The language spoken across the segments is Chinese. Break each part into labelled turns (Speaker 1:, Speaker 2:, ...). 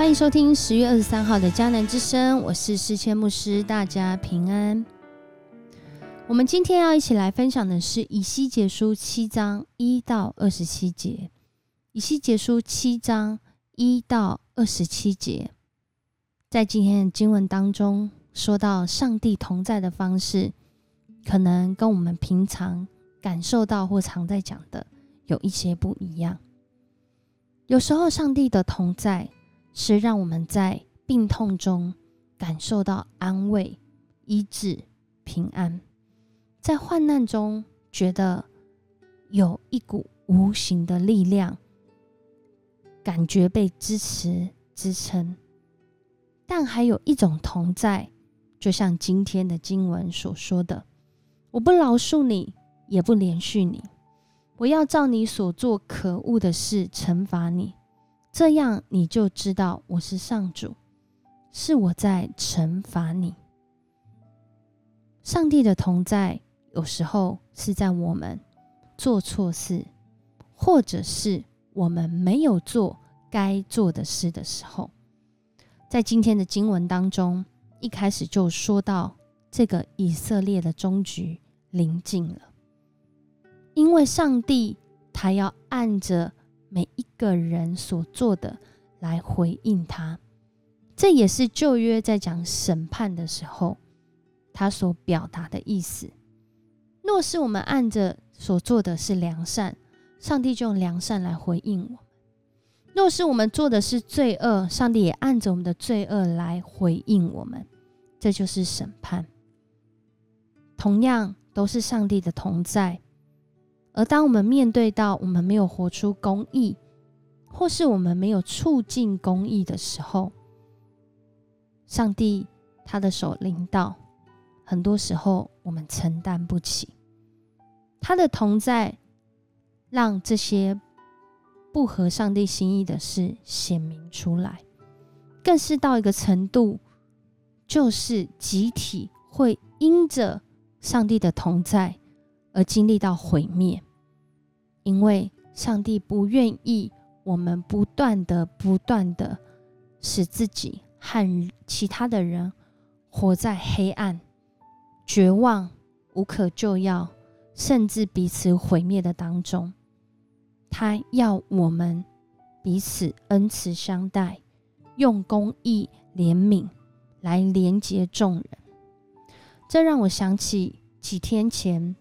Speaker 1: 欢迎收听十月二十三号的迦南之声，我是诗谦牧师，大家平安。我们今天要一起来分享的是以西结书七章一到二十七节。以西结书七章一到二十七节，在今天的经文当中说到上帝同在的方式，可能跟我们平常感受到或常在讲的有一些不一样。有时候，上帝的同在。是让我们在病痛中感受到安慰、医治、平安；在患难中觉得有一股无形的力量，感觉被支持、支撑。但还有一种同在，就像今天的经文所说的：“我不饶恕你，也不连续你，我要照你所做可恶的事惩罚你。”这样你就知道我是上主，是我在惩罚你。上帝的同在，有时候是在我们做错事，或者是我们没有做该做的事的时候。在今天的经文当中，一开始就说到这个以色列的终局临近了，因为上帝他要按着。每一个人所做的来回应他，这也是旧约在讲审判的时候，他所表达的意思。若是我们按着所做的是良善，上帝就用良善来回应我们；若是我们做的是罪恶，上帝也按着我们的罪恶来回应我们。这就是审判。同样都是上帝的同在。而当我们面对到我们没有活出公义，或是我们没有促进公义的时候，上帝他的手领导，很多时候我们承担不起。他的同在，让这些不合上帝心意的事显明出来，更是到一个程度，就是集体会因着上帝的同在。而经历到毁灭，因为上帝不愿意我们不断的、不断的使自己和其他的人活在黑暗、绝望、无可救药，甚至彼此毁灭的当中。他要我们彼此恩慈相待，用公义、怜悯来连接众人。这让我想起几天前。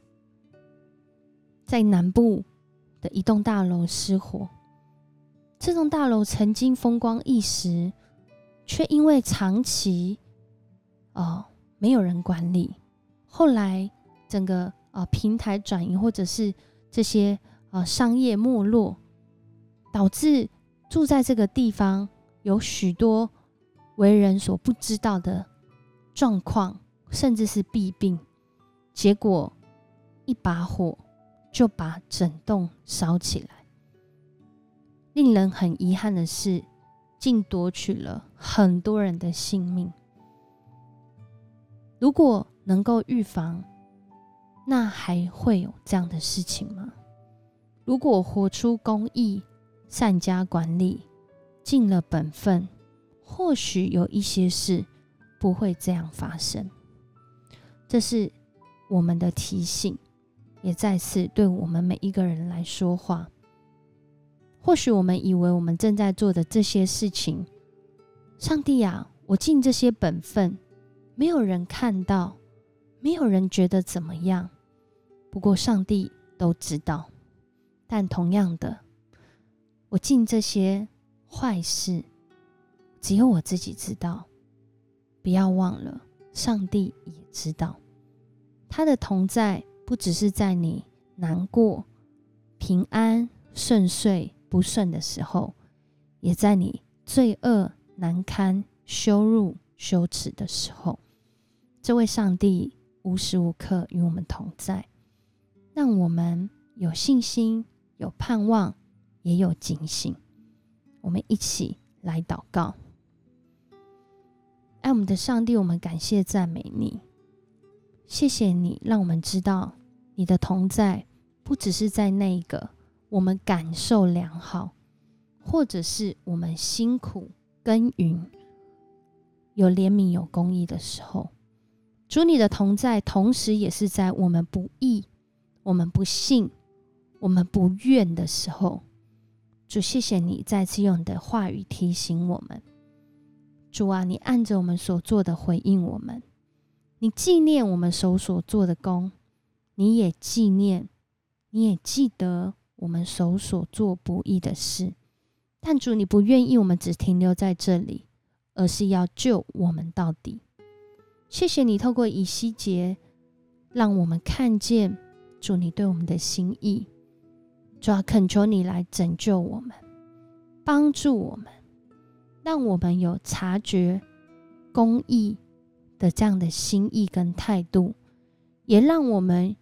Speaker 1: 在南部的一栋大楼失火，这栋大楼曾经风光一时，却因为长期哦没有人管理，后来整个呃平台转移，或者是这些呃商业没落，导致住在这个地方有许多为人所不知道的状况，甚至是弊病，结果一把火。就把整栋烧起来。令人很遗憾的是，竟夺取了很多人的性命。如果能够预防，那还会有这样的事情吗？如果活出公义、善加管理、尽了本分，或许有一些事不会这样发生。这是我们的提醒。也再次对我们每一个人来说话。或许我们以为我们正在做的这些事情，上帝啊，我尽这些本分，没有人看到，没有人觉得怎么样。不过上帝都知道。但同样的，我尽这些坏事，只有我自己知道。不要忘了，上帝也知道，他的同在。不只是在你难过、平安、顺遂、不顺的时候，也在你罪恶、难堪、羞辱、羞耻的时候，这位上帝无时无刻与我们同在，让我们有信心、有盼望，也有警醒。我们一起来祷告，爱我们的上帝，我们感谢赞美你，谢谢你让我们知道。你的同在不只是在那个我们感受良好，或者是我们辛苦耕耘，有怜悯、有公义的时候。主你的同在，同时也是在我们不义、我们不信、我们不愿的时候。主，谢谢你再次用你的话语提醒我们。主啊，你按着我们所做的回应我们，你纪念我们手所做的功，你也纪念，你也记得我们手所做不易的事。但主，你不愿意我们只停留在这里，而是要救我们到底。谢谢你透过以西结，让我们看见主你对我们的心意。主要恳求你来拯救我们，帮助我们，让我们有察觉公义的这样的心意跟态度，也让我们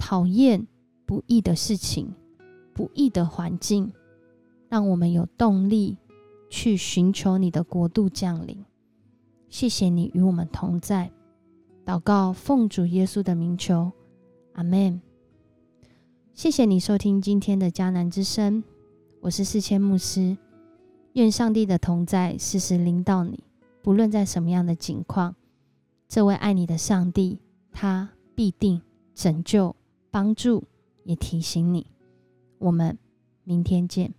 Speaker 1: 讨厌不易的事情、不易的环境，让我们有动力去寻求你的国度降临。谢谢你与我们同在，祷告奉主耶稣的名求，阿门。谢谢你收听今天的迦南之声，我是四千牧师。愿上帝的同在时时临到你，不论在什么样的境况，这位爱你的上帝，他必定拯救、帮助，也提醒你。我们明天见。